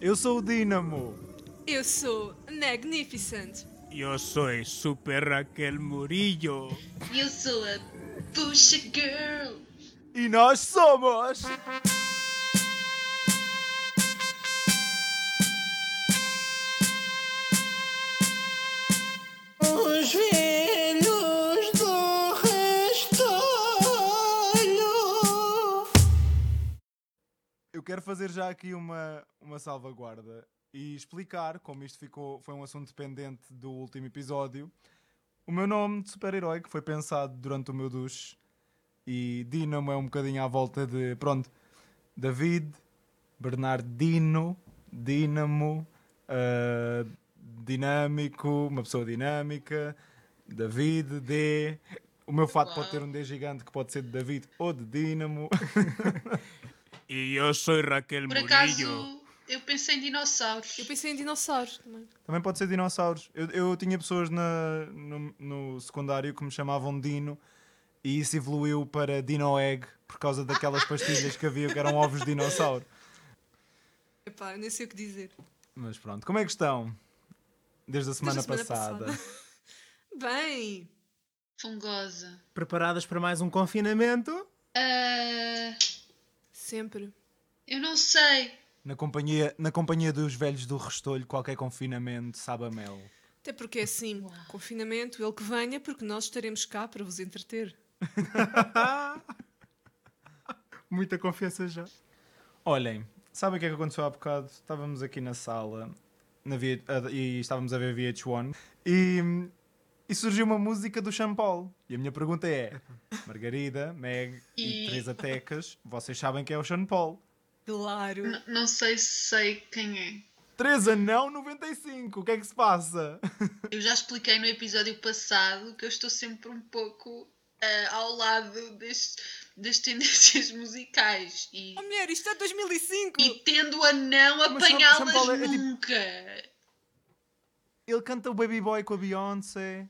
Eu sou o Dínamo. Eu sou Magnificent. Eu sou Super Raquel Murillo. Eu sou a Puxa Girl. E nós somos. Quero fazer já aqui uma, uma salvaguarda e explicar como isto ficou, foi um assunto pendente do último episódio. O meu nome de super-herói, que foi pensado durante o meu duche, e Dínamo é um bocadinho à volta de, pronto, David, Bernardino, Dínamo, ah, dinâmico, uma pessoa dinâmica, David, D. O meu fato pode ter um D gigante que pode ser de David ou de Dínamo. e eu sou Raquel Por acaso, eu pensei em dinossauros. Eu pensei em dinossauros também. Também pode ser dinossauros. Eu, eu tinha pessoas na, no, no secundário que me chamavam Dino e isso evoluiu para Dino Egg por causa daquelas pastilhas que havia que eram ovos de dinossauro. Epá, eu nem sei o que dizer. Mas pronto, como é que estão? Desde a semana, semana passada. passada. Bem, Fungosa. Preparadas para mais um confinamento? Ah, sempre. eu não sei. Na companhia, na companhia dos velhos do Restolho, qualquer confinamento sabe a mel. Até porque é assim, confinamento, ele que venha, porque nós estaremos cá para vos entreter. Muita confiança já. Olhem, sabem o que é que aconteceu há bocado? Estávamos aqui na sala na V- a- e estávamos a ver VH1 e, e surgiu uma música do Sean Paul. E a minha pergunta é: Margarida, Meg e, E- Teresa Tecas, vocês sabem quem é o Sean Paul? Claro. N- não sei se sei quem é. Teresa, não 95, o que é que se passa? Eu já expliquei no episódio passado que eu estou sempre um pouco ah, ao lado das, das tendências musicais e, Oh mulher, isto é 2005! e tendo a não apanhá-las Paul é- é tipo- nunca. Ele canta o Baby Boy com a Beyoncé,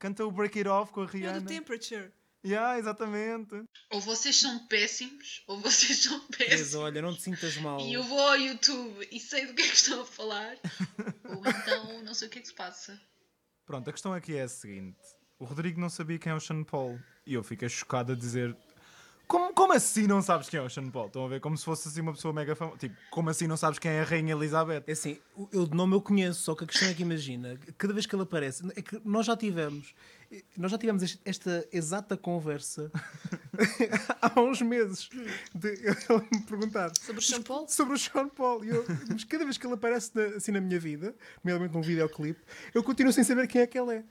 canta o Break It Off com a É Rihanna. do Temperature. Yeah, exatamente. Ou vocês são péssimos, ou vocês são péssimos. olha, não te sintas mal. E eu vou ao YouTube e sei do que é que estão a falar. ou então não sei o que é que se passa. Pronto, a questão aqui é a seguinte: o Rodrigo não sabia quem é o Sean Paul e eu fiquei chocado a dizer. Como, como assim não sabes quem é o Sean Paul? Estão a ver como se fosse assim uma pessoa mega famosa. Tipo, como assim não sabes quem é a Rainha Elizabeth? É assim, eu de nome eu conheço, só que a questão é que imagina, cada vez que ele aparece, é que nós já tivemos, nós já tivemos este- esta exata conversa há uns meses de ele me perguntar Sobre o Sean Paul? sobre o Sean Paul. E eu- mas cada vez que ele aparece na- assim na minha vida, nomeadamente num videoclipe, eu continuo sem saber quem é que ele é.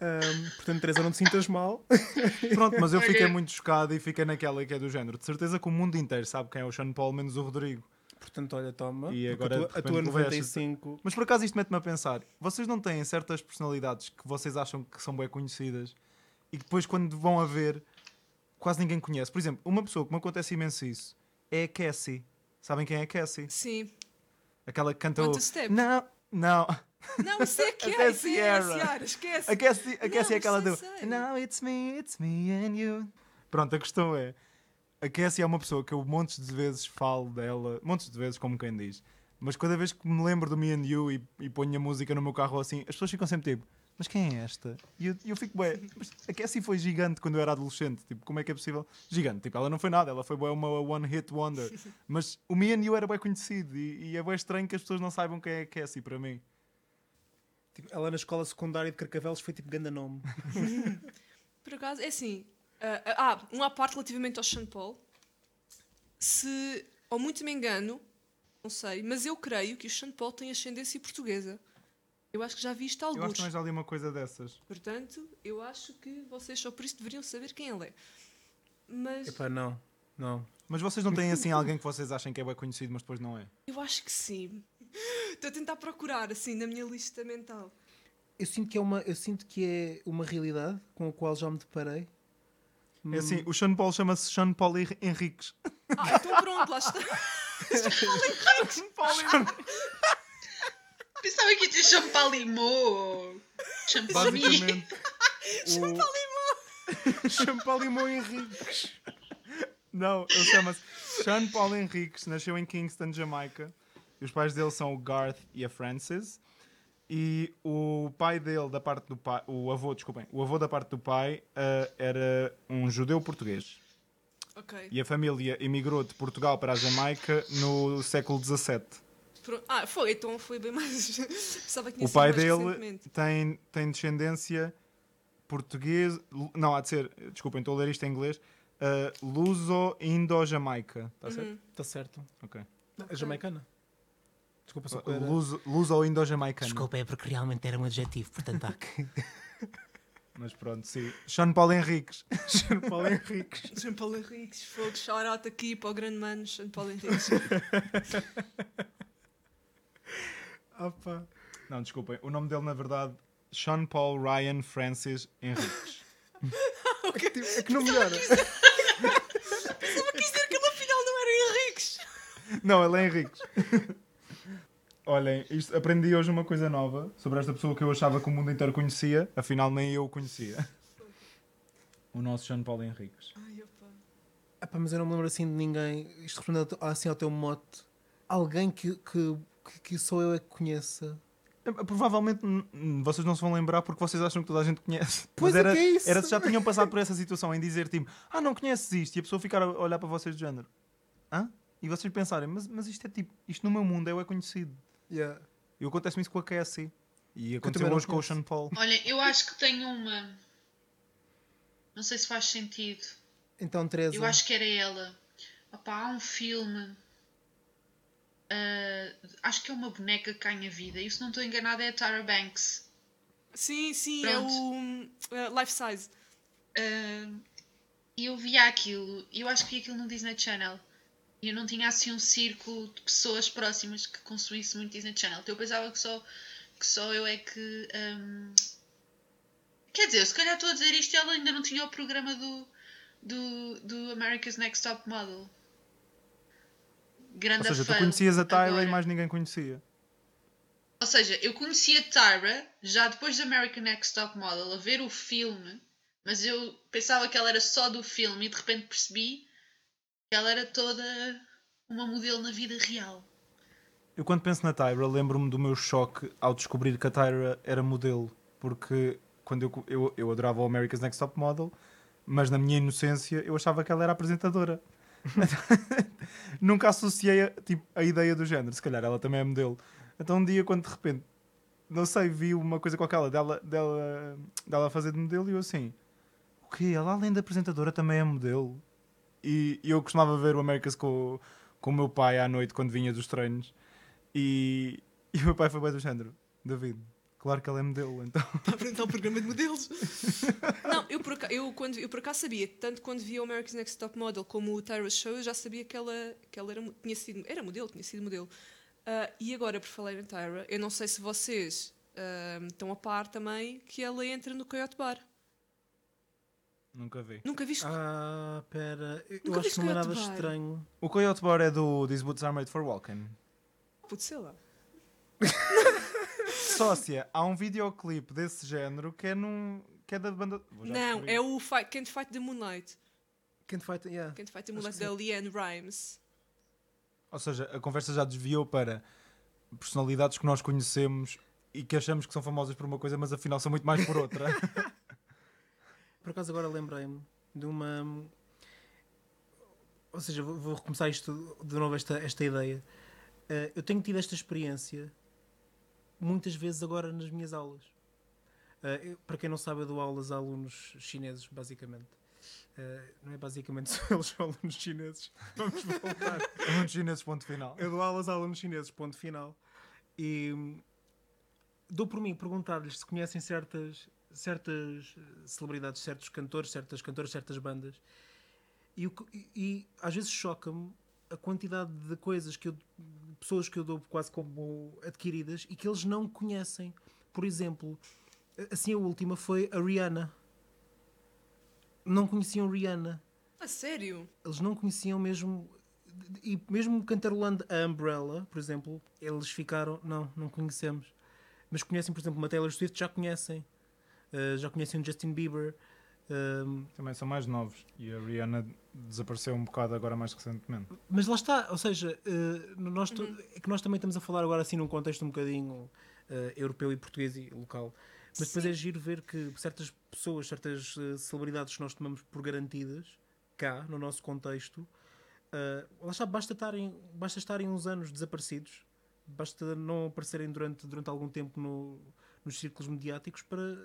Ahm, portanto, Teresa, não te sintas mal. Pronto, mas eu fiquei muito chocado e fiquei naquela que é do género. De certeza que o mundo inteiro sabe quem é o Sean Paul, menos o Rodrigo. Portanto, olha, toma. E agora, a tua, a repente, tua conversas. 95. Mas por acaso isto mete-me a pensar: vocês não têm certas personalidades que vocês acham que são bem conhecidas e que depois, quando vão a ver, quase ninguém conhece? Por exemplo, uma pessoa que me acontece imenso isso é a Cassie. Sabem quem é a Cassie? Sim. Aquela que canta Want o... to step? Não, não. Não, isso é que é, isso é. Ciara, esquece. A Cassie, a Cassie é aquela do... sei. Now it's me, it's me and you. Pronto, a questão é... A Cassie é uma pessoa que eu montes de vezes falo dela, montes de vezes, como quem diz. Mas cada vez que me lembro do Me and You e, e ponho a música no meu carro assim, as pessoas ficam sempre tipo, mas quem é esta? E eu, eu fico, bué, mas a Cassie foi gigante quando eu era adolescente. Tipo, como é que é possível? Gigante. Tipo, ela não foi nada, ela foi bué uma one hit wonder. Mas o Me and You era bem conhecido e, e é bem estranho que as pessoas não saibam quem é a Cassie para mim. Tipo, ela na escola secundária de Carcavelos foi tipo ganda nome. Por acaso, é assim. ah, ah, ah, uma parte relativamente ao Sean Paul. Se, ou muito me engano, não sei, mas eu creio que o Sean Paul tem ascendência portuguesa. Eu acho que já vi isto Eu acho alguns. que também já li uma coisa dessas. Portanto, eu acho que vocês só por isso deveriam saber quem ele é. Mas Epá, não. Não. Mas vocês não têm assim alguém que vocês achem que é bem conhecido, mas depois não é? eu acho que sim. Estou a tentar procurar, assim, na minha lista mental. Eu sinto que é uma, eu sinto que é uma realidade com a qual já me deparei. É assim, o Sean Paul chama-se Sean Paul Hen- Henriques. Ah, então pronto, lá está. Pensava que ia ter champalimau. Champalimau. Basicamente, o... Champalimau Henriques. Não, ele chama-se Sean Paul Henriques, nasceu em Kingston, Jamaica. Os pais dele são o Garth e a Frances. E o pai dele, da parte do pai, o avô, desculpem, o avô da parte do pai ah, era um judeu português. Ok. E a família emigrou de Portugal para a Jamaica no século XVII. Ah, foi, então foi bem mais. O pai mais dele tem, tem descendência portuguesa. Não, há de ser, desculpem, estou a ler isto em inglês. ah, Luso-Indo-Jamaica. Está certo? Uhum. Está certo. Ok. A jamaicana. Desculpa, só que era... Luso- Luso-Indo-Jamaicano. Desculpa, é porque realmente era um adjetivo, portanto há que. Mas pronto, sim. Sean Paulo Henriques. Jean Paulo Henriques. Jean Paulo Henriques, fogo, shout aqui para o grande mano Jean Paulo Henriques. Opa. Não, desculpem. O nome dele, na verdade, Sean Paul Ryan Francis Henriques. É que não melhora. Pensava que dizer que ele afinal não era Henriques. Não, ele é Henriques. Olhem, isto- aprendi hoje uma coisa nova sobre esta pessoa que eu achava que o mundo inteiro conhecia, afinal nem eu o conhecia. O nosso Sean Paulo Henriques. Ai, opa. Epá, mas eu não me lembro assim de ninguém. Isto respondendo assim ao teu mote. Alguém que, que, que, que só eu é que conheça. Eh, Provavelmente hum, vocês não se vão lembrar porque vocês acham que toda a gente conhece. Pois Mas é era, que é isso. era se já tinham passado por essa situação em dizer tipo, ah, não conheces isto, e a pessoa ficar a olhar para vocês de género. Hã? E vocês pensarem, mas, mas isto é tipo, isto no meu mundo eu é conhecido. Yeah. E acontece-me isso com a Cassie. E aconteceu hoje com o. Sean Paul. Olha, eu acho que tenho uma. Não sei se faz sentido. Então, Teresa. Eu acho que era ela. Opá, há um filme. ah, acho que é uma boneca que ganha vida. E se não estou enganada é a Tara Banks. Sim, sim, Pronto. é o uh, Life Size. Ah, E eu via aquilo. E eu acho que vi aquilo no Disney Channel. E eu não tinha assim um círculo de pessoas próximas que consumisse muito Disney Channel. Então eu pensava que só, que só eu é que. ahm, Quer dizer, se calhar estou a dizer isto e ela ainda não tinha o programa do, do, do America's Next Top Model. Grande Ou seja, tu fail conhecias a Tyra agora. e mais ninguém conhecia. Ou seja, eu conhecia Tyra já depois do American Next Top Model a ver o filme, mas eu pensava que ela era só do filme e de repente percebi ela era toda uma modelo na vida real. Eu quando penso na Tyra lembro-me do meu choque ao descobrir que a Tyra era modelo. Porque quando eu, eu, eu adorava o America's Next Top Model, mas na minha inocência eu achava que ela era apresentadora. Nunca associei a, tipo, a ideia do género. Se calhar ela também é modelo. Então um dia quando de repente, não sei, vi uma coisa com aquela dela, dela, dela fazer de modelo e eu assim, o quê? Ela além de apresentadora também é modelo? E, e eu costumava ver o America's com, com o meu pai à noite quando vinha dos treinos. E, e o meu pai foi bem do género. David, claro que ela é modelo, então. Para apresentar o programa de modelos. não, eu por, acaso, eu, quando, eu por acaso sabia, tanto quando via o America's Next Top Model como o Tyra Show, eu já sabia que ela, que ela era, tinha sido, era modelo, tinha sido modelo. Ah, e agora, por falar em Tyra, eu não sei se vocês ah, estão a par também que ela entra no Coyote Bar. Nunca vi. Nunca viste? Ah, pera. Eu Nunca acho que não é nada Bar? estranho. O Coyote Bar é do These Boots Are Made for Walking. Putz, sei lá. Sócia, há um videoclipe desse género que é num. que é da banda. Vou já Não, descobrir. é o Fight, Can't Fight the Moonlight. Can't fight, yeah. Can't Fight the Moonlight da Leanne Rimes. Ou seja, a conversa já desviou para personalidades que nós conhecemos e que achamos que são famosas por uma coisa, mas afinal são muito mais por outra. Por acaso agora lembrei-me de uma. Ou seja, vou, vou recomeçar isto de novo, esta, esta ideia. Eh, eu tenho tido esta experiência muitas vezes agora nas minhas aulas. Eh, eu- para quem não sabe, eu dou aulas a alunos chineses, basicamente. Eh, não é basicamente só eles são alunos chineses. Vamos voltar. Muitos chineses, ponto final. Eu dou aulas a alunos chineses, ponto final. E dou por mim perguntar-lhes se conhecem certas, certas eh, celebridades, certos cantores, certas cantoras, certas bandas. E, e- às vezes choca-me a quantidade de coisas que eu, pessoas que eu dou quase como adquiridas e que eles não conhecem. Por exemplo, assim a última foi a Rihanna. Não conheciam Rihanna A sério? eles não conheciam mesmo e mesmo cantarolando a Umbrella, por exemplo, eles ficaram, não, não conhecemos. Mas conhecem, por exemplo, uma Taylor Swift, já conhecem. Uh, já conhecem o Justin Bieber. Ahm, Também são mais novos. E a Rihanna desapareceu um bocado agora mais recentemente. mas lá está, ou seja, eh, nós to- é que nós também estamos a falar agora assim num contexto um bocadinho eh, europeu e português e local. Mas depois Sim. é giro ver que certas pessoas, certas eh, celebridades que nós tomamos por garantidas, cá, no nosso contexto, eh, lá está, basta estarem, basta estarem uns anos desaparecidos, basta não aparecerem durante, durante algum tempo no- nos círculos mediáticos para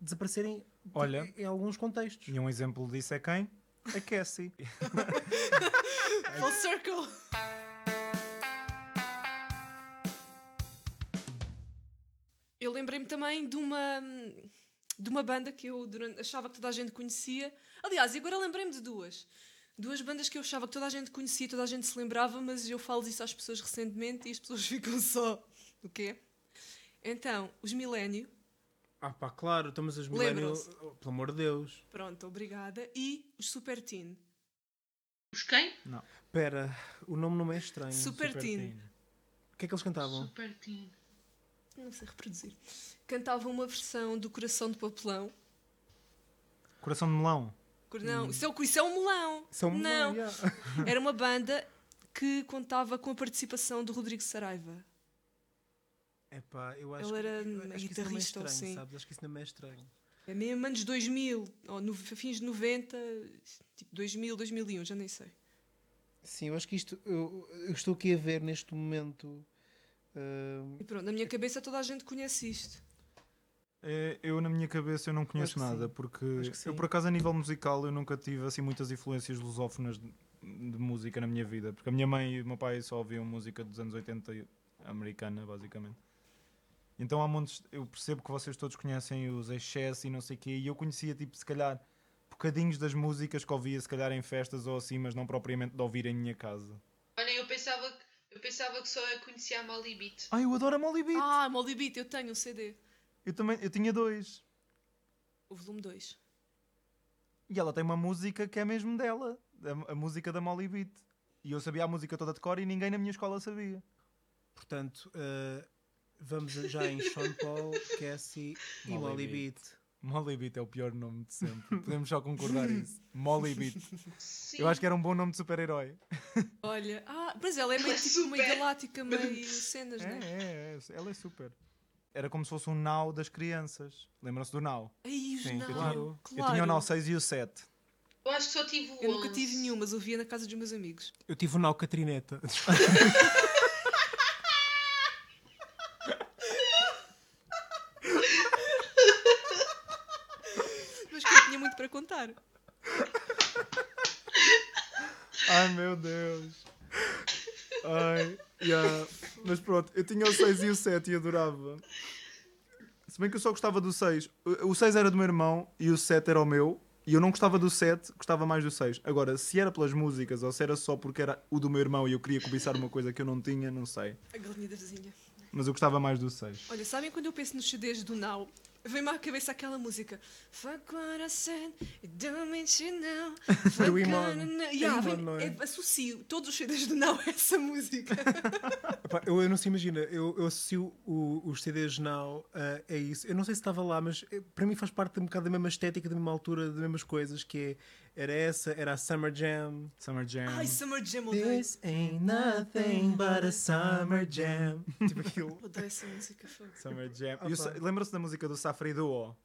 desaparecerem Olha. em, em alguns contextos. E um exemplo disso é quem? A Cassie. Full circle. Eu lembrei-me também de uma de uma banda que eu durante- achava que toda a gente conhecia. Aliás, e agora lembrei-me de duas. Duas bandas que eu achava que toda a gente conhecia, toda a gente se lembrava, mas eu falo isso às pessoas recentemente e as pessoas ficam só. O quê? Então, os Milênio, Ah pá, claro, estamos as milênio, Lembram-se. pelo amor de Deus. pronto, obrigada, e os Super Teen. Os quem? Espera, o nome não é estranho. Super, Teen. O que é que eles cantavam? Super Teen. Não sei reproduzir. Cantavam uma versão do Coração de Papelão. Coração de melão. Não, isso, é, o- isso é um melão. São Não. yeah. Era uma banda que contava com a participação do Rodrigo Saraiva. Epá, eu acho Ele era que, eu acho que isso não é guitarrista ou estranho, assim. sabes? Acho que isso não é estranho. É mesmo anos 2000, ou no, fins de 90, tipo 2000, 2001, já nem sei. Sim, eu acho que isto. Eu, eu estou aqui a ver neste momento. ah, E pronto, na minha cabeça toda a gente conhece isto. É, Eu, na minha cabeça, eu não conheço nada, sim. porque eu, por acaso, a nível musical, eu nunca tive assim muitas influências lusófonas de, de música na minha vida, porque a minha mãe e o meu pai só ouviam música dos anos 80 americana, basicamente. Então há montes, eu percebo que vocês todos conhecem os excessos e não sei o quê, e eu conhecia, tipo, se calhar, bocadinhos das músicas que ouvia, se calhar, em festas ou assim, mas não propriamente de ouvir em minha casa. Olha, eu pensava, que- eu pensava que só eu conhecia a Molly Beat. Ah, eu adoro a Molly Beat! Ah, Molly Beat, eu tenho um CD. Eu também, eu tinha dois. O volume 2. E ela tem uma música que é mesmo dela, a, a música da Molly Beat. E eu sabia a música toda de cor e ninguém na minha escola sabia. portanto, ah, vamos já em Sean Paul, Cassie e Molly Beat. Molly Beat é o pior nome de sempre. Podemos só concordar isso. Molly Beat. Sim. Eu acho que era um bom nome de super-herói. Olha, ah, mas ela é meio Ela é tipo meio super. galáctica, meio cenas, É, né? é, é, ela é super. Era como se fosse um Now das crianças. Lembram-se do? Ai, os Sim, não. claro. Eu tinha o Now 6 e o 7. Eu acho que só tive o Eu nunca 11. tive nenhum, mas ouvia na casa dos meus amigos. Eu tive o Nau Catrineta. Mas que eu tinha contar. Ai meu Deus. Ai, yeah. Mas pronto, eu tinha o 6 e o 7 e adorava. Se bem que eu só gostava do 6. O- O 6 era do meu irmão e o 7 era o meu. E eu não gostava do 7, gostava mais do 6. Agora, se era pelas músicas ou se era só porque era o do meu irmão e eu queria cobiçar uma coisa que eu não tinha, não sei. A galinha da vizinha. Mas eu gostava mais do 6. Olha, sabem quando eu penso nos CDs do Now? Vem-me à cabeça aquela música Fuck what I said, it don't mean you know Fuck Do Imon. what I know. Yeah, vem- não é? é- Associo todos os CDs do Now a essa música Epá, eu, eu não se imagina, eu, eu associo o- os CDs Now a, a isso. Eu não sei se estava lá, mas eh, para mim faz parte um bocado da mesma estética, da mesma altura, das mesmas coisas, que é, era essa, era a Summer Jam. Summer Jam. Ai, Summer Jam, odeio This ain't nothing but a summer jam. tipo aquilo. Odeio essa música. Summer Jam. Ah, E Lembram-se da música do Safri Duo?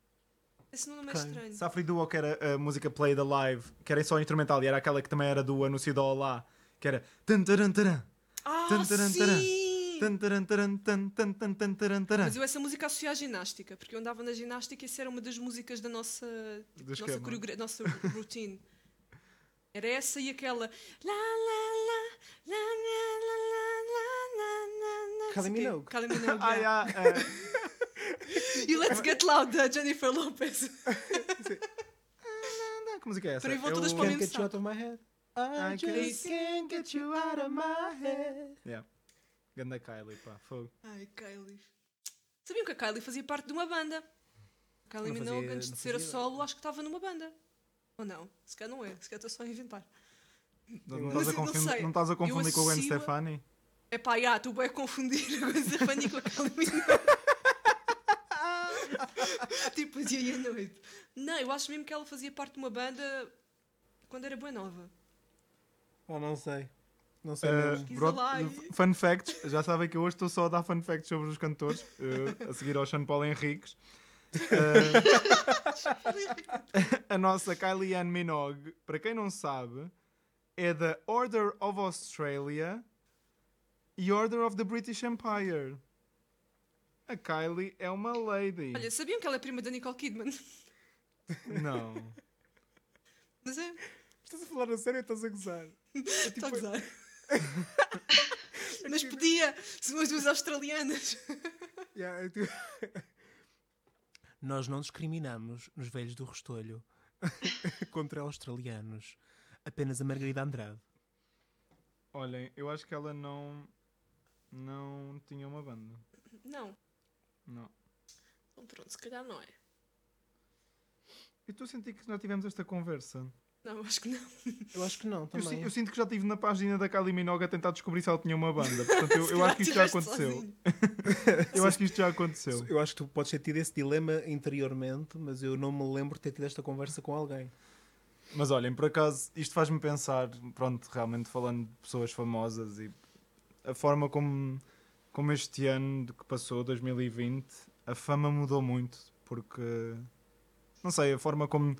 Esse nome é Quem? estranho Safri Duo, que era a música Play the Live, que era só instrumental e era aquela que também era do anúncio da Olá, que era. Ah, Tan, taran, sim! tan, taran, taran, tan, tan, tan, tan, taran, taran. Mas eu essa música associo à ginástica Porque eu andava na ginástica e essa era uma das músicas da nossa Do nossa, esquema. coreogra- nossa routine. Era essa e aquela. La, la, la, la, la, la, la, la, la, la, Kylie não sei quê. Minogue. Kylie Minogue. Ah, yeah. eh, E Let's Get Loud da Jennifer Lopez. que música é essa? Peraí, vou É o Can't get you out of my head. I I just can't- get you out of my head. Yeah. Ganda Kylie, pá, fogo. Ai, Kylie. Sabiam que a Kylie fazia parte de uma banda? A Kylie Não Minogue, antes de ser a solo, acho que estava numa banda. Ou não? Se calhar não é. Se calhar estou só a inventar. Não, não, estás a confundir, não estás a confundir com o Gwen Stefani? É pá, já, tu vai confundir a Gwen Stefani com a Kylie Minogue. tipo, dia e a noite. Não, eu acho mesmo que ela fazia parte de uma banda quando era boa nova. Oh, não sei. Não sei Uh, mesmo. Bro- e- fun facts, já sabem que eu hoje estou só a dar fun facts sobre os cantores, uh, a seguir ao Sean Paul Henriques. Uh, a nossa Kylie Ann Minogue, para quem não sabe, é da Order of Australia e Order of the British Empire. A Kylie é uma lady. Olha, sabiam que ela é prima da Nicole Kidman? Não. Mas é, Estás a falar a sério ou estás a gozar? está a gozar. Mas podia, são as duas australianas. Yeah, é tu- Nós não discriminamos nos velhos do Restolho contra australianos. Apenas a Margarida Andrade. Olhem, eu acho que ela não. Não tinha uma banda. Não, Não. então pronto, se calhar não é. Eu estou a sentir que já tivemos esta conversa. Não, acho que não. Eu acho que não, Eu, também. si- eu sinto que já estive na página da Kylie Minogue a tentar descobrir se ela tinha uma banda. Portanto, eu, eu acho que isto já aconteceu. sozinho. Eu acho que isto já aconteceu. Eu acho que tu podes ter tido esse dilema interiormente, mas eu não me lembro de ter tido esta conversa com alguém. Mas olhem, por acaso, isto faz-me pensar, pronto, realmente falando de pessoas famosas e a forma como, como este ano que passou, 2020, a fama mudou muito, porque, não sei, a forma como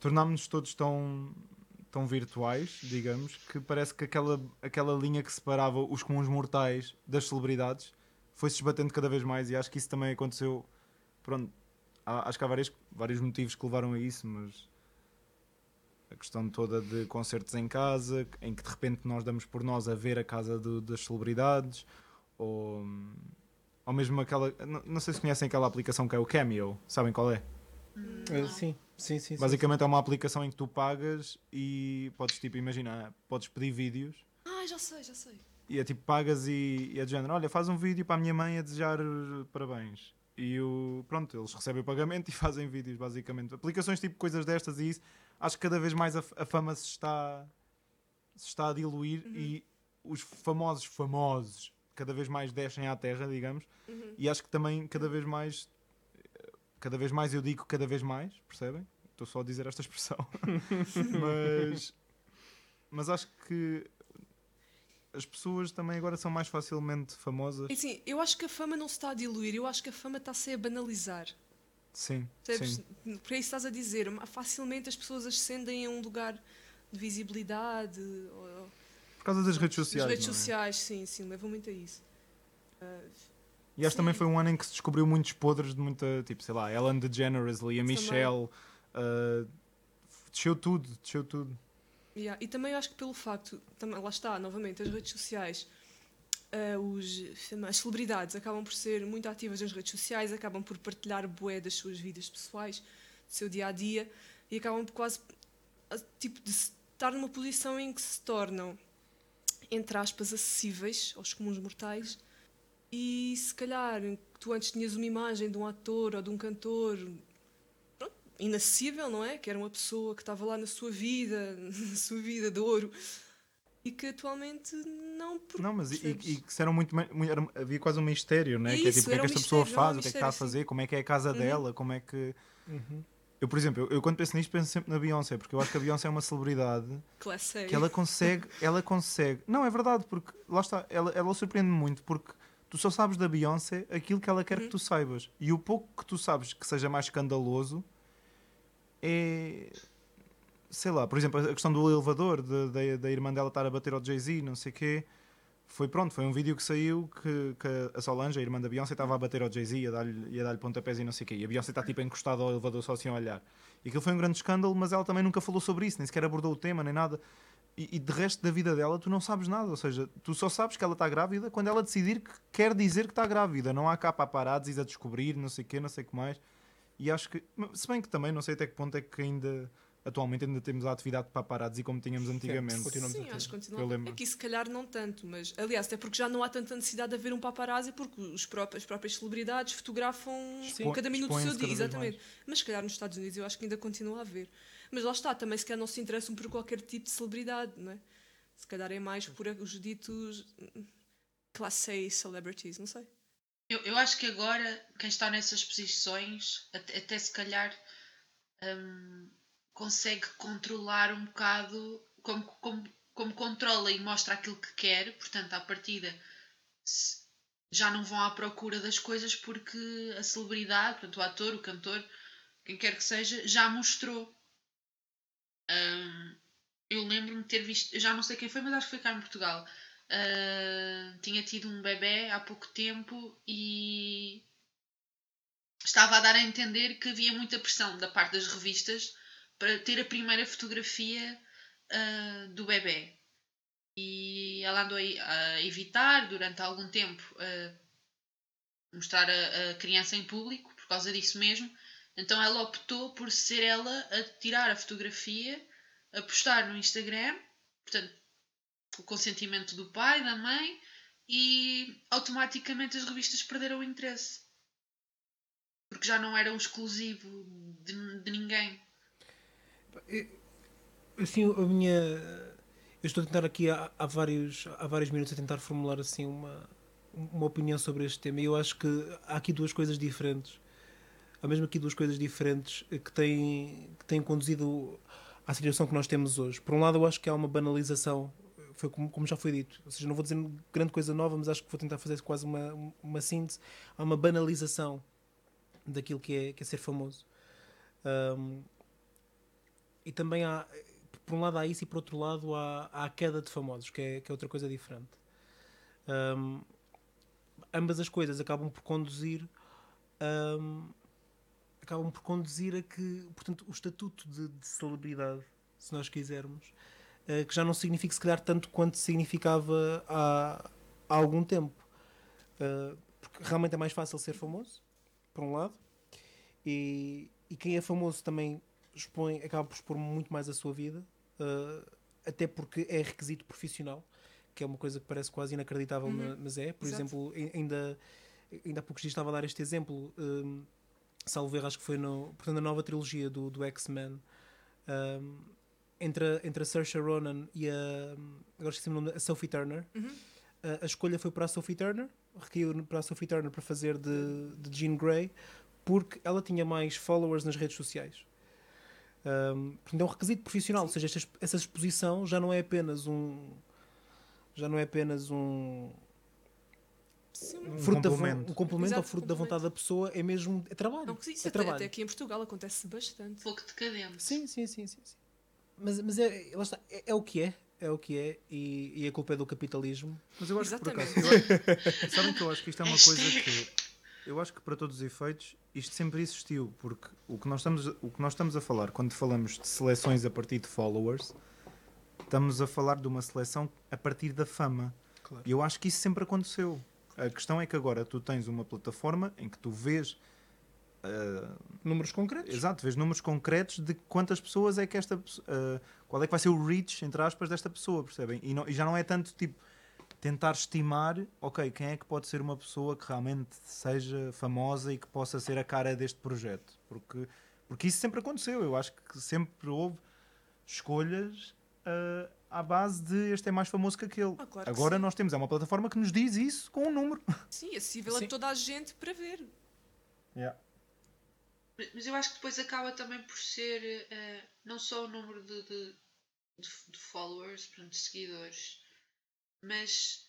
tornámos-nos todos tão, tão virtuais, digamos, que parece que aquela, aquela linha que separava os comuns mortais das celebridades foi-se esbatendo cada vez mais e acho que isso também aconteceu, pronto, há- acho que há vários, vários motivos que levaram a isso, mas a questão toda de concertos em casa, em que de repente nós damos por nós a ver a casa do- das celebridades, ou, ou mesmo aquela. Não, não sei se conhecem aquela aplicação que é o Cameo, sabem qual é? Ah, sim, sim, sim. sim. Basicamente é uma aplicação em que tu pagas e podes, tipo, imaginar, podes pedir vídeos Ah, já sei, já sei. e é tipo, pagas e, e é de género, olha, faz um vídeo para a minha mãe a desejar parabéns. E o, pronto, eles recebem o pagamento e fazem vídeos, basicamente. Aplicações tipo coisas destas e isso, acho que cada vez mais a, a fama se está, se está a diluir e os famosos famosos cada vez mais descem à terra, digamos. Uhum. E acho que também cada vez mais, cada vez mais eu digo cada vez mais, percebem? Estou só a dizer esta expressão. mas, mas acho que as pessoas também agora são mais facilmente famosas. E assim, eu acho que a fama não se está a diluir, eu acho que a fama está-se a banalizar. Sim, Percebes? sim. Por aí estás a dizer, facilmente as pessoas ascendem a um lugar de visibilidade. Ou, causa das redes As sociais. redes não é? sociais, sim, sim, levam muito a isso. Ah, E acho que também Sim. foi um ano em que se descobriu muitos podres de muita, tipo, sei lá, Ellen DeGeneres, Lia Também. Michelle, uh, desceu tudo, desceu tudo. yeah. E também acho que pelo facto, também, lá está, novamente, as redes sociais, ah, os, as celebridades acabam por ser muito ativas nas redes sociais, acabam por partilhar bué das suas vidas pessoais, do seu dia a dia, e acabam por quase ah, tipo, de estar numa posição em que se tornam, entre aspas, acessíveis aos comuns mortais. E se calhar tu antes tinhas uma imagem de um ator ou de um cantor pronto, inacessível, não é? Que era uma pessoa que estava lá na sua vida, na sua vida de ouro, e que atualmente não. Porque, Não, mas e, e que eram muito, ma- muito- era- havia quase um mistério, né? É que é isso, tipo, o que é que esta pessoa mistério, um faz, o que é que está a fazer, como é que é a casa Uhum. dela, como é que. Uhum. Eu, por exemplo, eu, eu quando penso nisto penso sempre na Beyoncé, porque eu acho que a Beyoncé é uma celebridade que ela consegue, ela consegue. Não, é verdade, porque lá está, ela, ela surpreende muito porque tu só sabes da Beyoncé aquilo que ela quer Uhum. que tu saibas. E o pouco que tu sabes que seja mais escandaloso é. Sei lá, por exemplo, a questão do elevador, de- da, da irmã dela estar a bater ao Jay-Z, não sei o quê. Foi pronto, foi um vídeo que saiu que, que a Solange, a irmã da Beyoncé, estava a bater ao Jay-Z e a dar-lhe dar pontapés e não sei o quê. E a Beyoncé está tipo encostada ao elevador só assim a olhar. E aquilo foi um grande escândalo, mas ela também nunca falou sobre isso, nem sequer abordou o tema, nem nada. E, e de resto da vida dela tu não sabes nada, ou seja, tu só sabes que ela está grávida quando ela decidir que quer dizer que está grávida. Não há cá paparazzis a descobrir, não sei o quê, não sei o que mais. E acho que, se bem que também não sei até que ponto é que ainda, atualmente ainda temos a atividade de paparazzi como tínhamos antigamente. continuamos a Sim, ter. acho que Eu continua. lembro. Aqui se calhar não tanto, mas aliás, até porque já não há tanta necessidade de haver um paparazzi, porque os próprios, as próprias celebridades fotografam Expõe- cada minuto do seu dia. Exatamente. Mas se calhar nos Estados Unidos eu acho que ainda continua a haver. Mas lá está, também se calhar não se interessam por qualquer tipo de celebridade, não é? Se calhar é mais por os ditos classe A celebrities, não sei. Eu, eu acho que agora quem está nessas posições, até, até se calhar, hum, consegue controlar um bocado como, como, como controla e mostra aquilo que quer, portanto, à partida já não vão à procura das coisas porque a celebridade, portanto, o ator, o cantor, quem quer que seja, já mostrou. Hum, eu lembro-me de ter visto, já não sei quem foi, mas acho que foi cá em Portugal. Uh, tinha tido um bebê há pouco tempo e estava a dar a entender que havia muita pressão da parte das revistas para ter a primeira fotografia uh, do bebê. E ela andou a, evitar durante algum tempo uh, mostrar a, a criança em público por causa disso mesmo. Então ela optou por ser ela a tirar a fotografia, a postar no Instagram, portanto, o consentimento do pai, da mãe, e automaticamente as revistas perderam o interesse. Porque já não era um exclusivo de, de ninguém. Assim, a minha. Eu estou a tentar aqui há, há, vários, há vários minutos a tentar formular assim uma, uma opinião sobre este tema e eu acho que há aqui duas coisas diferentes. Há mesmo aqui duas coisas diferentes que têm, que têm conduzido à situação que nós temos hoje. Por um lado, eu acho que há uma banalização, foi como, como já foi dito. Ou seja, não vou dizer grande coisa nova, mas acho que vou tentar fazer quase uma, uma síntese. Há uma banalização daquilo que é, que é ser famoso. Um, e também há, por um lado há isso e por outro lado há, há a queda de famosos, que é, que é outra coisa diferente. Um, ambas as coisas acabam por conduzir um, acabam por conduzir a que, portanto, o estatuto de, de celebridade, se nós quisermos, uh, que já não significa se calhar tanto quanto significava há, há algum tempo. Uh, porque realmente é mais fácil ser famoso, por um lado, e, e quem é famoso também expõe, acaba por expor muito mais a sua vida, uh, até porque é requisito profissional, que é uma coisa que parece quase inacreditável, Uhum. mas é. Por Exato. exemplo, ai- ainda, ainda há poucos dias estava a dar este exemplo, um, salvo erro, acho que foi no, portanto, a nova trilogia do, do X-Men. Um, entre, a, entre a Saoirse Ronan e a agora esqueci o nome a Sophie Turner Uhum. a, a escolha foi para a Sophie Turner requeriu para a Sophie Turner para fazer de, de Jean Grey porque ela tinha mais followers nas redes sociais um, portanto é um requisito profissional ou seja, esta, essa exposição já não é apenas um já não é apenas um, Sim, Um fruto da complemento. um complemento ao fruto da complemento. vontade da pessoa é mesmo é trabalho Não, isso é até, trabalho até aqui em Portugal acontece bastante. Um pouco decadente. Sim, sim, sim, sim. sim. Mas, mas é, lá está, é, é o que é, é o que é, e, e a culpa é do capitalismo. Mas eu acho que por acaso. Exatamente. eu acho- sabem que eu acho que isto é uma coisa que. Eu acho que para todos os efeitos isto sempre existiu, porque o que, nós estamos, o que nós estamos a falar quando falamos de seleções a partir de followers, estamos a falar de uma seleção a partir da fama. Claro. E eu acho que isso sempre aconteceu. A questão é que agora tu tens uma plataforma em que tu vês. ah, Números concretos. Exato, vês números concretos de quantas pessoas é que esta uh, qual é que vai ser o reach, entre aspas, desta pessoa, percebem? E, não- e já não é tanto tipo tentar estimar, ok, quem é que pode ser uma pessoa que realmente seja famosa e que possa ser a cara deste projeto, porque, porque isso sempre aconteceu, eu acho que sempre houve escolhas uh, à base de este é mais famoso que aquele. Ah, claro que Agora sim. nós temos é uma plataforma que nos diz isso com um número. Sim, acessível Sim. a toda a gente para ver. Mas eu acho que depois acaba também por ser eh, não só o número de, de, de, de followers, portanto, de seguidores, mas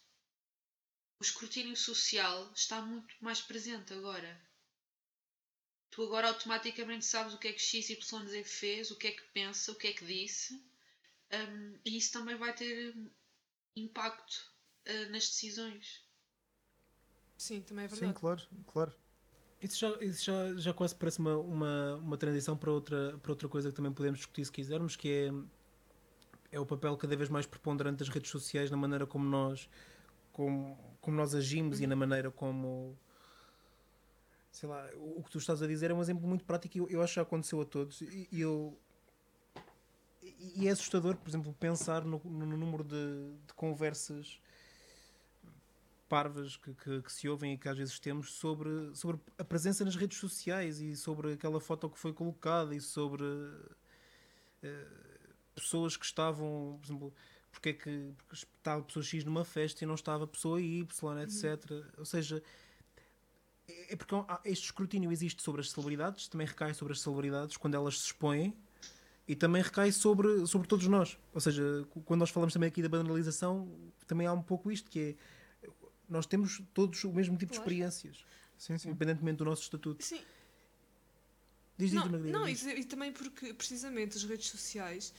o escrutínio social está muito mais presente agora. Tu agora automaticamente sabes o que é que XYZ fez, o que é que pensa, o que é que disse, hum, e isso também vai ter impacto eh, nas decisões. Sim, também é Sim, verdade. claro, claro. Isso, já, isso já, já quase parece uma, uma, uma transição para outra, para outra coisa que também podemos discutir se quisermos, que é, é o papel cada vez mais preponderante das redes sociais na maneira como nós, como, como nós agimos e na maneira como. Sei lá, o, que tu estás a dizer é um exemplo muito prático e eu, eu acho que já aconteceu a todos. E, e eu. E é assustador, por exemplo, pensar no, no número de, de conversas parvas que, que, que se ouvem e que às vezes temos sobre, sobre a presença nas redes sociais e sobre aquela foto que foi colocada e sobre eh, pessoas que estavam, por exemplo, porque é que porque estava pessoa X numa festa e não estava pessoa Y, etc. Ou seja, É porque há- este escrutínio existe sobre as celebridades, também recai sobre as celebridades quando elas se expõem e também recai sobre, sobre todos nós. Ou seja, quando nós falamos também aqui da banalização, também há um pouco isto que é nós temos todos o mesmo tipo de experiências, Sim, sim. independentemente do nosso estatuto. Sim, Diz, diz, não, Margarida, não, diz. e, e também porque precisamente as redes sociais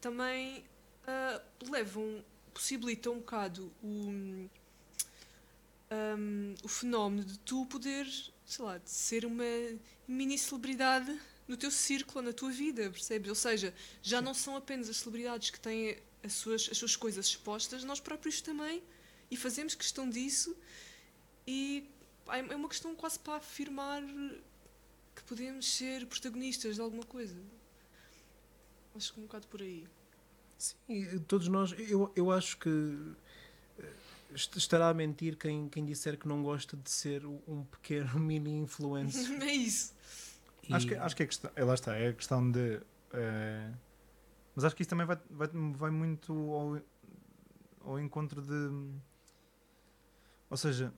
também ah, levam, possibilitam um bocado o, ahm, o fenómeno de tu poder, sei lá, de ser uma mini celebridade no teu círculo, na tua vida, percebes? Ou seja, já não são apenas as celebridades que têm as suas, as suas coisas expostas, nós próprios também, e fazemos questão disso, e pá, é uma questão quase para afirmar que podemos ser protagonistas de alguma coisa. Acho que um bocado por aí. Sim, todos nós, eu, eu acho que eh, est- estará a mentir quem, quem disser que não gosta de ser um pequeno mini influencer. é isso. E- Acho que, acho que é questão, é, lá está, é a questão de. eh, mas acho que isso também vai, vai, vai muito ao, ao encontro de. Ou seja,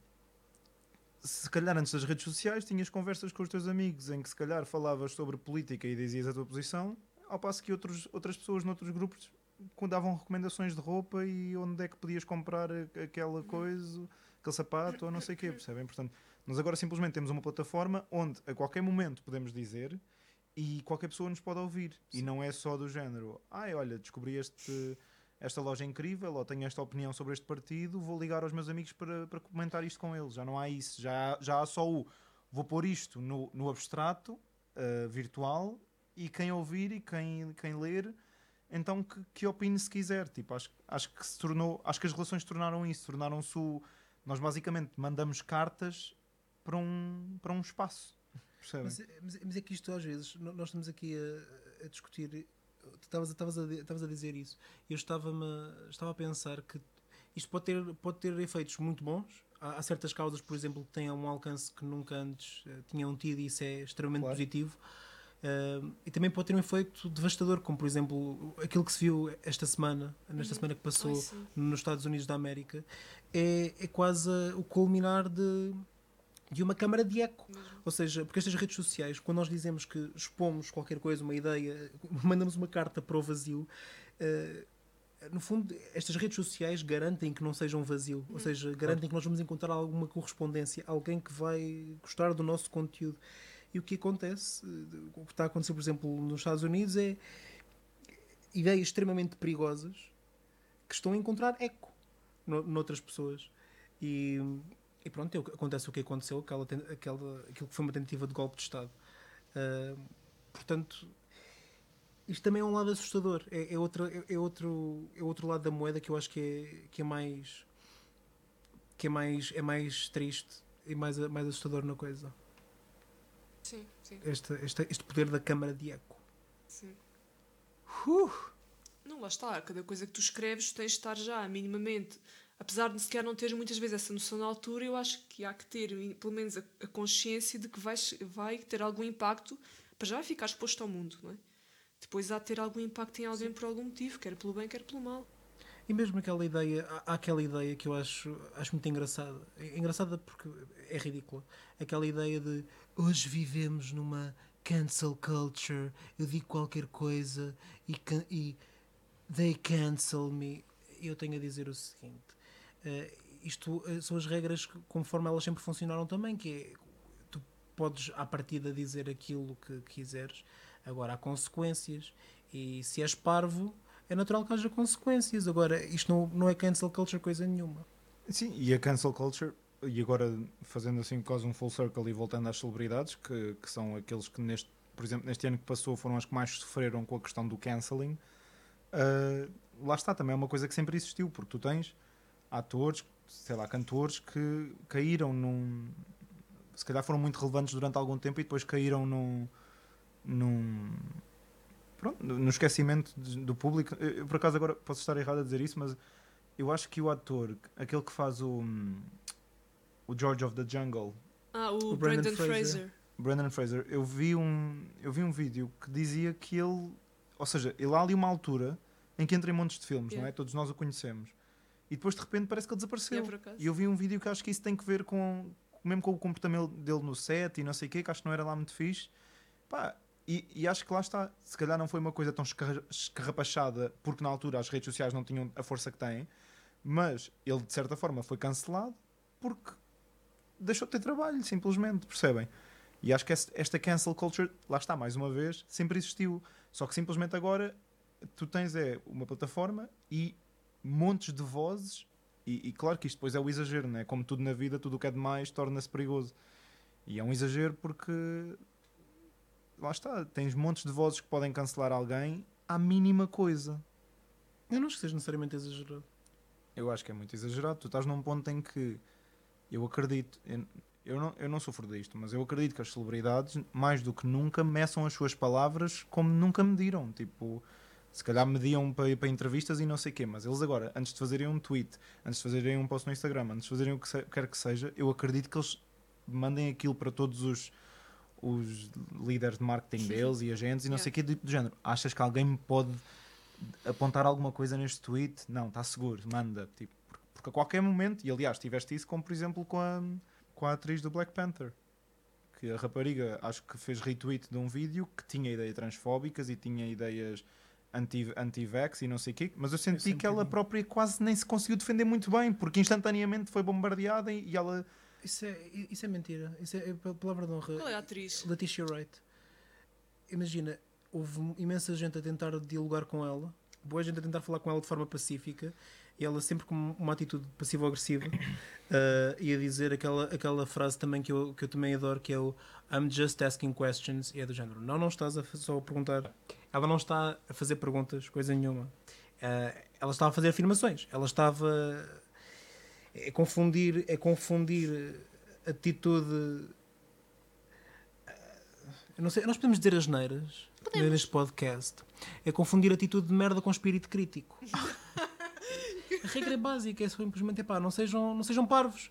se calhar antes das redes sociais tinhas conversas com os teus amigos em que se calhar falavas sobre política e dizias a tua posição, ao passo que outros, outras pessoas noutros grupos davam recomendações de roupa e onde é que podias comprar aquela coisa, aquele sapato ou não sei o quê, percebem? Portanto, nós agora simplesmente temos uma plataforma onde a qualquer momento podemos dizer e qualquer pessoa nos pode ouvir. E não é só do género, ai olha, descobri este, esta loja incrível ou tenho esta opinião sobre este partido, vou ligar aos meus amigos para, para comentar isto com eles. Já não há isso, já, já há só o vou pôr isto no, no abstrato, eh, virtual, e quem ouvir e quem, quem ler, então que, que opine se quiser. Tipo, acho, acho que se tornou, acho que as relações tornaram isso, tornaram-se. Nós basicamente mandamos cartas para um, para um espaço. Mas, mas- mas é que isto às vezes, nós estamos aqui a, a discutir, estavas, estavas, a, estavas a dizer isso, eu estava-me, estava a pensar que isto pode ter, pode ter efeitos muito bons. Há, há certas causas, por exemplo, que têm um alcance que nunca antes eh, tinham tido e isso é extremamente Claro. positivo. Ah, e também pode ter um efeito devastador, como por exemplo aquilo que se viu esta semana, nesta semana que passou nos Estados Unidos da América, é, é quase o culminar de, de uma câmara de eco. Mesmo. Ou seja, porque estas redes sociais, quando nós dizemos que expomos qualquer coisa, uma ideia, mandamos uma carta para o vazio, eh, no fundo, estas redes sociais garantem que não sejam vazio. Ou seja, garantem que nós vamos encontrar alguma correspondência, alguém que vai gostar do nosso conteúdo. E o que acontece, o que está a acontecer, por exemplo, nos Estados Unidos, é ideias extremamente perigosas que estão a encontrar eco no, noutras pessoas. E, e pronto, é acontece o que aconteceu, aquela, aquela, aquilo que foi uma tentativa de golpe de Estado. Ah, portanto, isto também é um lado assustador. É, é, outra, é, é outro, é outro lado da moeda que eu acho que é, que é mais que é mais, é mais triste e mais, mais assustador na coisa. Sim, sim, Este, este, este poder da câmara de eco. sim. Uh! Não, lá está. Cada coisa que tu escreves tens de estar já minimamente. Apesar de sequer não teres muitas vezes essa noção na altura, eu acho que há que ter pelo menos a, a consciência de que vai, vai ter algum impacto para já ficar exposto ao mundo, não é? Depois há de ter algum impacto em alguém por algum motivo, quer pelo bem, quer pelo mal. E mesmo aquela ideia, há há aquela ideia que eu acho, acho muito engraçada. É Engraçada porque é ridícula. Aquela ideia de hoje vivemos numa cancel culture, eu digo qualquer coisa e, can- e they cancel me. Eu tenho a dizer o seguinte: eh, isto eh, são as regras conforme elas sempre funcionaram também, que é tu podes à partida dizer aquilo que quiseres, agora há consequências, e se és parvo, é natural que haja consequências. Agora, isto não, não é cancel culture coisa nenhuma. Sim, e a cancel culture, e agora fazendo assim quase um full circle e voltando às celebridades, que, que são aqueles que neste, por exemplo, neste ano que passou foram as que mais sofreram com a questão do cancelling, ah, lá está, também é uma coisa que sempre existiu, porque tu tens atores, sei lá, cantores que caíram num. Se calhar foram muito relevantes durante algum tempo e depois caíram num. num pronto, no esquecimento do público. Eu, por acaso agora posso estar errado a dizer isso, mas eu acho que o ator, aquele que faz o, o George of the Jungle, Ah, o, O Brandon Brandon, Fraser. Fraser. Brandon Fraser, eu vi um, eu vi um vídeo que dizia que ele, ou seja, ele há ali uma altura em que entra em montes de filmes, não é? Yeah. Todos nós o conhecemos. E depois de repente parece que ele desapareceu. Yeah, acaso. e eu vi um vídeo que acho que isso tem que ver com, mesmo com o comportamento dele no set e não sei o quê, que acho que não era lá muito fixe. Pá, e, e acho que lá está. Se calhar não foi uma coisa tão escarra- escarrapachada, porque na altura as redes sociais não tinham a força que têm, mas ele de certa forma foi cancelado porque deixou de ter trabalho, simplesmente, percebem? E acho que esta cancel culture, lá está, mais uma vez, sempre existiu. Só que simplesmente agora tu tens é uma plataforma e montes de vozes, e, e claro que isto depois é o exagero, né? como tudo na vida, tudo o que é demais torna-se perigoso. E é um exagero porque lá está, tens montes de vozes que podem cancelar alguém à mínima coisa. Eu não acho que seja necessariamente exagerado. Eu acho que é muito exagerado. Tu estás num ponto em que eu acredito, eu, não, eu não sofro disto, mas eu acredito que as celebridades, mais do que nunca, meçam as suas palavras como nunca mediram. Tipo, se calhar mediam para, para entrevistas e não sei o quê, mas eles agora, antes de fazerem um tweet, antes de fazerem um post no Instagram, antes de fazerem o que se- quer que seja, eu acredito que eles mandem aquilo para todos os, os líderes de marketing deles e agentes e não sei o quê, do, do género. Achas que alguém me pode apontar alguma coisa neste tweet? Não, está seguro, manda. Tipo, porque, a qualquer momento, e aliás, tiveste isso como por exemplo com a, com a atriz do Black Panther. Que a rapariga acho que fez retweet de um vídeo que tinha ideias transfóbicas e tinha ideias anti- anti-vax e não sei o quê, mas eu senti senti que ela própria quase nem se conseguiu defender muito bem, porque instantaneamente foi bombardeada e, e ela. Isso é, isso é mentira. Isso é, é pa- palavra de honra. Qual é a atriz? Letitia Wright. Imagina, houve imensa gente a tentar dialogar com ela, boa gente a tentar falar com ela de forma pacífica, e ela sempre com uma atitude passivo-agressiva, uh, e a dizer aquela, aquela frase também que eu, que eu também adoro, que é o I'm just asking questions, e é do género, não, não estás a só a perguntar. Ela não está a fazer perguntas, coisa nenhuma. Uh, ela estava a fazer afirmações. Ela estava é confundir, é confundir atitude eu não sei, nós podemos dizer as neiras neste podcast. É confundir atitude de merda com espírito crítico. a regra é básica, é simplesmente epá, não sejam, não sejam parvos.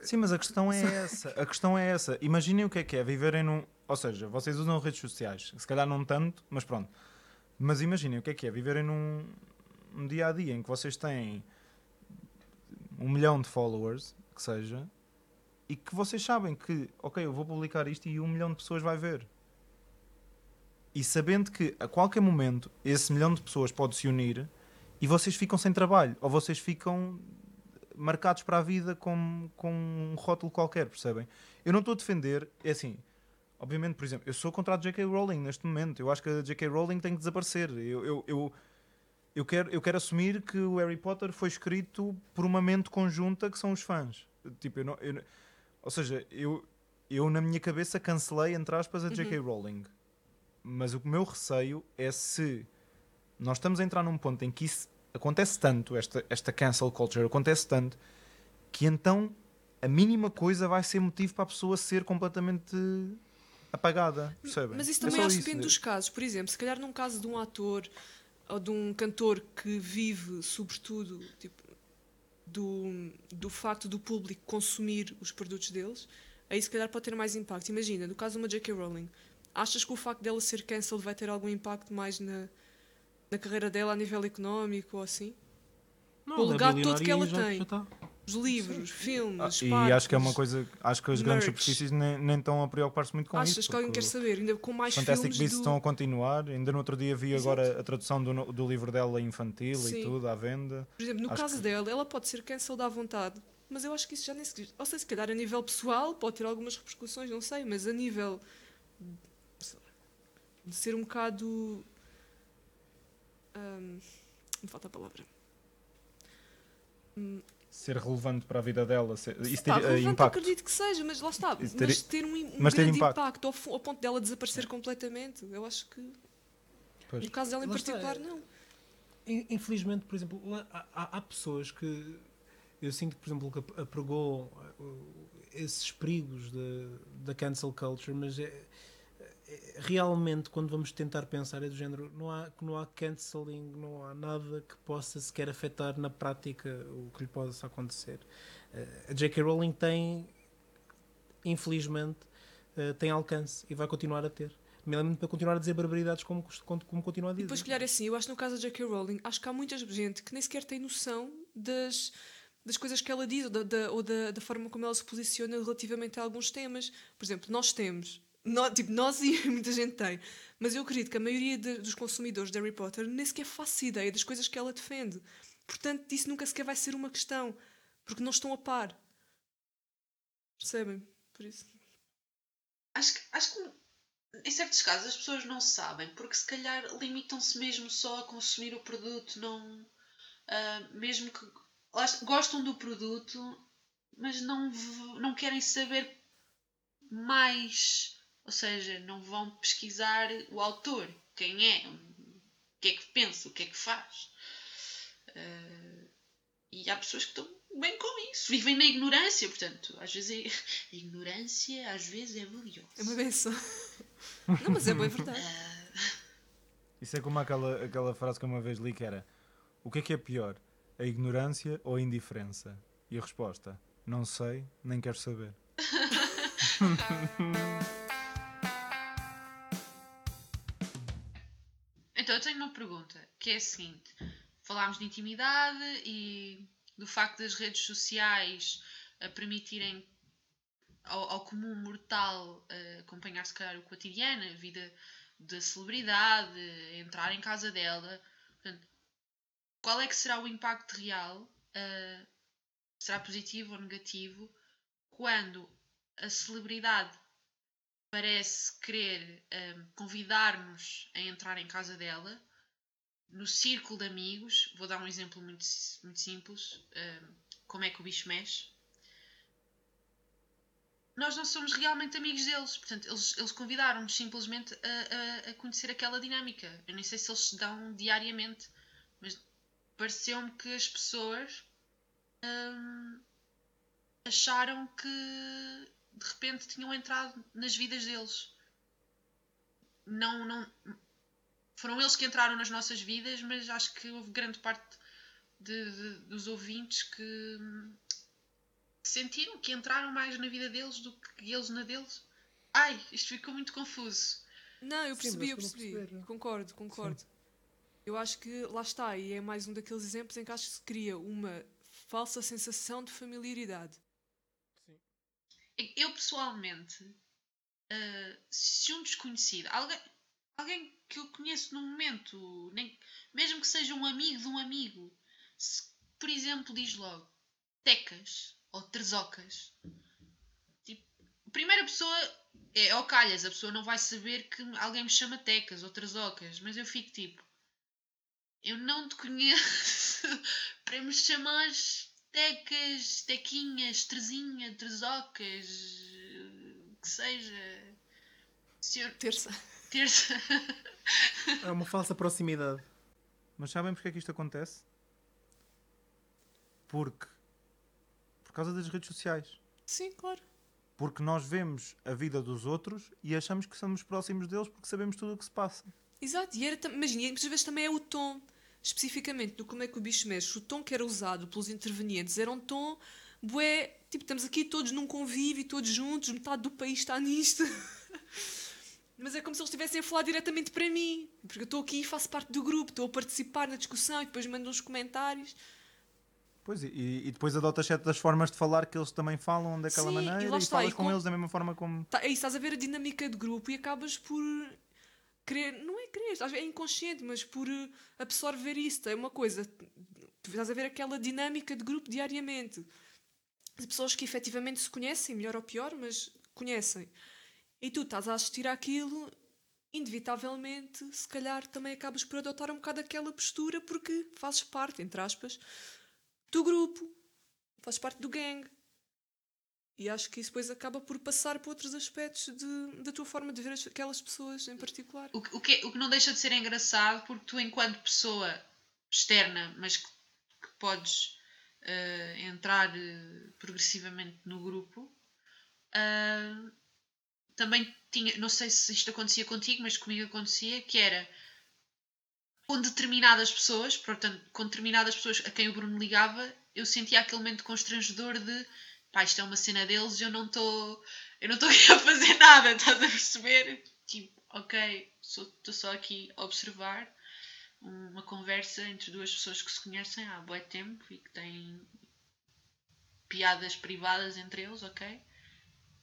Sim, mas a questão é essa. A questão é essa. Imaginem o que é que é viverem num. Ou seja, vocês usam redes sociais. Se calhar não tanto, mas pronto. Mas imaginem o que é que é viverem num um dia a dia em que vocês têm um milhão de followers, que seja, e que vocês sabem que, ok, eu vou publicar isto e um milhão de pessoas vai ver. E sabendo que a qualquer momento esse milhão de pessoas pode se unir e vocês ficam sem trabalho, ou vocês ficam marcados para a vida com, com um rótulo qualquer, percebem? Eu não estou a defender, é assim, obviamente, por exemplo, eu sou contra a J.K. Rowling neste momento, eu acho que a J.K. Rowling tem que desaparecer. Eu, eu, eu, eu, quero, eu quero assumir que o Harry Potter foi escrito por uma mente conjunta que são os fãs. Tipo, eu não, eu ou seja, eu, eu na minha cabeça cancelei, entre aspas, a J.K. Rowling. Mas o meu receio é se nós estamos a entrar num ponto em que isso acontece tanto, esta, esta cancel culture acontece tanto, que então a mínima coisa vai ser motivo para a pessoa ser completamente apagada, percebem? Mas isso É também isso. depende dos casos. Por exemplo, se calhar num caso de um ator ou de um cantor que vive, sobretudo, tipo, do, do facto do público consumir os produtos deles, aí se calhar pode ter mais impacto. Imagina, no caso de uma J.K. Rowling, achas que o facto dela ser cancelled vai ter algum impacto mais na, na carreira dela a nível económico ou assim? Não, O legado todo que ela e tem. já- já tá. Os livros, filmes, Ah, e acho que é uma coisa, acho que as grandes merch. superfícies nem, nem estão a preocupar-se muito com Achas isso. que alguém quer saber? Ainda com mais Fantastic filmes Beasts do... estão a continuar. Ainda no outro dia vi Exato. agora a tradução do, do livro dela infantil Sim. e tudo à venda. Por exemplo, no Acho caso que- dela, ela pode ser cancelled à vontade, mas eu acho que isso já nem se. Ou seja, se calhar a nível pessoal pode ter algumas repercussões, não sei, mas a nível sei de ser um bocado. Hum, me falta a palavra. Hum, Ser relevante para a vida dela, ser, isso ter pá, eh, impacto. acredito que seja, mas lá está. Ter- mas ter um, um mas ter grande impacto. impacto, ao, ao ponto dela desaparecer completamente, eu acho que. Pois. No caso dela em Lá está, particular, é- não. In- Infelizmente, por exemplo, há, há- há pessoas que eu sinto, por exemplo, que ap- apregou uh, esses perigos da- cancel culture, mas é, é- realmente quando vamos tentar pensar é do género, não há, não há canceling, não há nada que possa sequer afetar na prática o que lhe possa acontecer. Uh, a J.K. Rowling tem, infelizmente, uh, tem alcance e vai continuar a ter. Nomeadamente para continuar a dizer barbaridades como, como, como continua a E dizer. depois, se calhar, assim, eu acho no caso da J.K. Rowling, acho que há muita gente que nem sequer tem noção das, das coisas que ela diz ou, da, da- ou da, da forma como ela se posiciona relativamente a alguns temas. Por exemplo, nós temos, nó- tipo, nós e muita gente tem, mas eu acredito que a maioria de- dos consumidores de Harry Potter nem sequer faz ideia das coisas que ela defende. Portanto, isso nunca sequer vai ser uma questão, porque não estão a par. Percebem? Por isso. Acho que, acho que em certos casos as pessoas não sabem, porque se calhar limitam-se mesmo só a consumir o produto, não. ah, mesmo que gostam do produto, mas não, não querem saber mais. Ou seja, não vão pesquisar o autor, quem é, o que é que pensa, o que é que faz. Ah, e há pessoas que estão bem com isso, vivem na ignorância, portanto, às vezes é- a ignorância às vezes é valiosa. É uma benção. Não, mas é bem verdade. Isso é como aquela, aquela frase que eu uma vez li que era O que é que é pior? A ignorância ou a indiferença? E a resposta, não sei, nem quero saber. tenho uma pergunta, que é a seguinte: falámos de intimidade e do facto das redes sociais permitirem ao, ao comum mortal eh, acompanhar, se calhar, o cotidiano, a vida da celebridade, entrar em casa dela. Portanto, qual é que será o impacto real? eh, será positivo ou negativo? Quando a celebridade parece querer hum, convidar-nos a entrar em casa dela, no círculo de amigos, vou dar um exemplo muito, muito simples, hum, como é que o bicho mexe. Nós não somos realmente amigos deles, portanto, eles, eles convidaram-nos simplesmente a, a- a conhecer aquela dinâmica. Eu nem sei se eles se dão diariamente, mas pareceu-me que as pessoas hum, acharam que de repente tinham entrado nas vidas deles. Não, não foram eles que entraram nas nossas vidas, mas acho que houve grande parte de- de- dos ouvintes que sentiram que entraram mais na vida deles do que eles na deles. Ai, isto ficou muito confuso. Não, eu Sim, percebi, mas eu percebi. perceber. Concordo, concordo. Eu acho que lá está, e é mais um daqueles exemplos em que acho que se cria uma falsa sensação de familiaridade. Eu pessoalmente, ah, se um desconhecido, alguém, alguém que eu conheço no momento, nem, mesmo que seja um amigo de um amigo, se, por exemplo, diz logo tecas ou trezocas, tipo, a primeira pessoa é ao calhas, a pessoa não vai saber que alguém me chama tecas ou trezocas, mas eu fico tipo, eu não te conheço para me chamares tecas, tequinhas, trezinha, trezocas, que seja. Senhor, Terça. terça. É uma falsa proximidade. Mas sabem porque é que isto acontece? Porque. Por causa das redes sociais. Sim, claro. Porque nós vemos a vida dos outros e achamos que somos próximos deles porque sabemos tudo o que se passa. Exato, e era, imagina, e muitas vezes também é o tom, especificamente do como é que o bicho mexe. O tom que era usado pelos intervenientes era um tom, bué, tipo, estamos aqui todos num convívio, todos juntos, metade do país está nisto. Mas é como se eles estivessem a falar diretamente para mim, porque eu estou aqui e faço parte do grupo, estou a participar na discussão e depois mando uns comentários. Pois, e, e depois adotas certas forformas de falar que eles também falam daquela Sim, e maneira e, está, falas e com com- eles da mesma forma como. Tá, é isso, estás a ver a dinâmica de grupo e acabas por querer, não é querer, às vezes é inconsciente, mas por eh, absorver isso. É uma coisa, tu estás a ver aquela dinâmica de grupo diariamente. De pessoas que efetivamente se conhecem, melhor ou pior, mas conhecem. E tu estás a assistir àquilo, inevitavelmente, se calhar também acabas por adotar um bocado aquela postura porque fazes parte, entre aspas, do grupo, fazes parte do gangue. E acho que isso depois acaba por passar para outros aspectos de- da tua forma de ver as- aquelas pessoas em particular. O, o, que, o que não deixa de ser engraçado, porque tu, enquanto pessoa externa, mas que, que podes eh, entrar eh, progressivamente no grupo, ah, também tinha, não sei se isto acontecia contigo, mas comigo acontecia, que era com determinadas pessoas, portanto, com determinadas pessoas a quem o Bruno ligava, eu sentia aquele momento constrangedor de pá, isto é uma cena deles, eu não estou eu não estou aqui a fazer nada, estás a perceber? Tipo, ok, estou só aqui a observar uma conversa entre duas pessoas que se conhecem há bué tempo e que têm piadas privadas entre eles, ok?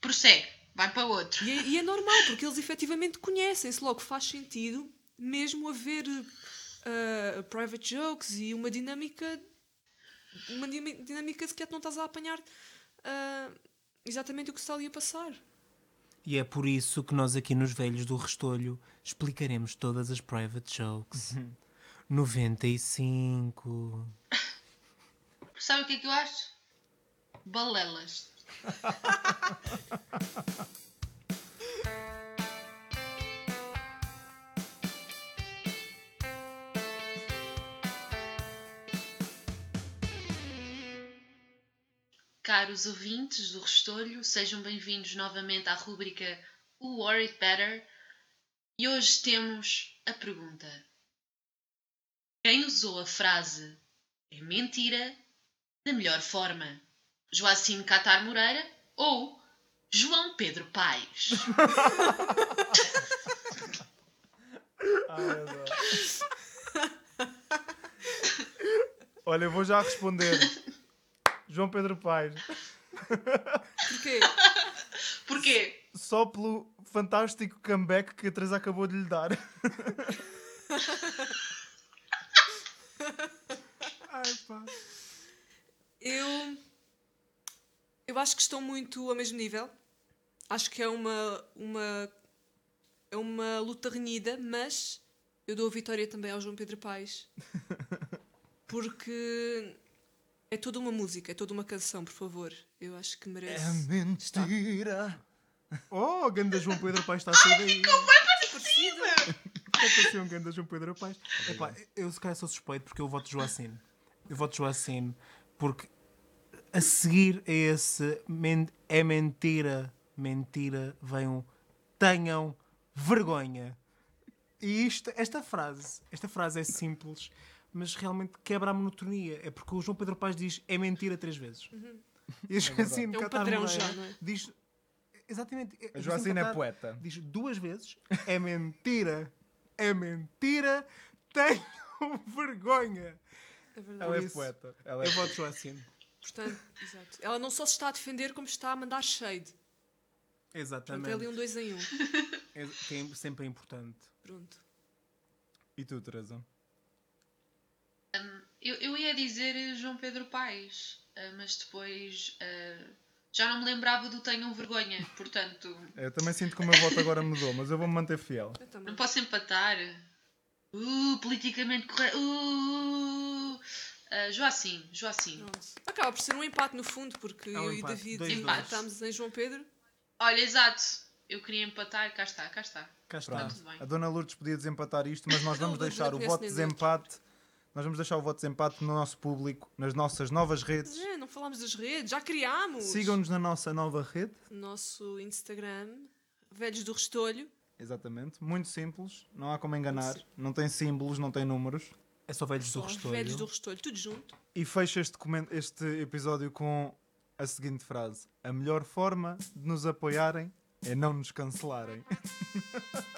Prossegue, vai para outro. E é, e é normal, porque eles efetivamente conhecem-se, logo faz sentido mesmo haver uh, private jokes e uma dinâmica. Uma dinâmica que não estás a apanhar uh, exatamente o que se está ali a passar. E é por isso que nós aqui nos Velhos do Restolho explicaremos todas as private jokes. 95. Sabe o que é que eu acho? Balelas. Caros ouvintes do Restolho, sejam bem-vindos novamente à rúbrica O It Better. E hoje temos a pergunta: Quem usou a frase é mentira da melhor forma? Joacine Catar Moreira ou João Pedro Paes? Ai. Olha, eu vou já responder. João Pedro Paes. Porquê? Porquê? Só pelo fantástico comeback que a Teresa acabou de lhe dar. Ai, pá. Eu. Eu acho que estão muito ao mesmo nível. Acho que é uma. uma é uma luta renhida, mas eu dou a vitória também ao João Pedro Paes. Porque é toda uma música, é toda uma canção, por favor. Eu acho que merece. mentira. Oh, ganda João Pedro Paes está a sair daí. Parecida. Parecia um ganda João Pedro Paes. Epá, eu se calhar sou suspeito porque eu voto Joacine. Eu voto Joacine porque a seguir a esse men- é mentira, mentira, vem um tenham vergonha. E isto, esta frase, esta frase é simples, mas realmente quebra a monotonia. É porque o João Pedro Paes diz é mentira três vezes. E a Joacine É um Catar Moreira já, é? diz exatamente. A Joacine é poeta. Diz duas vezes é mentira, é mentira, tenho vergonha. É verdade. Ela é isso. poeta. Ela é Eu voto Joacine. Portanto, exato. Ela não só se está a defender, como está a mandar shade. Portanto, é ali Exatamente. um dois em um. É, que é sempre importante. Pronto. E tu, Teresa? Eu, eu ia dizer João Pedro Paes, ah, mas depois ah, já não me lembrava do Tenham Vergonha, portanto Eu também sinto que o meu voto agora mudou, mas eu vou me manter fiel. Não posso empatar. Uh, politicamente correto. Uh, uh, Joacim, Joacim. Pronto. Acaba por ser um empate no fundo, porque É um eu e empate. David Dois, dois. empatámos em João Pedro. Olha, exato. Eu queria empatar, cá está, cá está. Cá está. Pronto. tudo bem. A Dona Lourdes podia desempatar isto, mas nós vamos deixar o voto de desempate. Nós vamos deixar o voto de desempate no nosso público, nas nossas novas redes. É, não falámos das redes, já criámos. Sigam-nos na nossa nova rede. Nosso Instagram, Velhos do Restolho. Exatamente. Muito simples. Não há como enganar. Não tem símbolos, não tem números. É só velhos do Só Restolho. Velhos do Restolho, tudo junto. E fecho este, este episódio com a seguinte frase: A melhor forma de nos apoiarem é não nos cancelarem.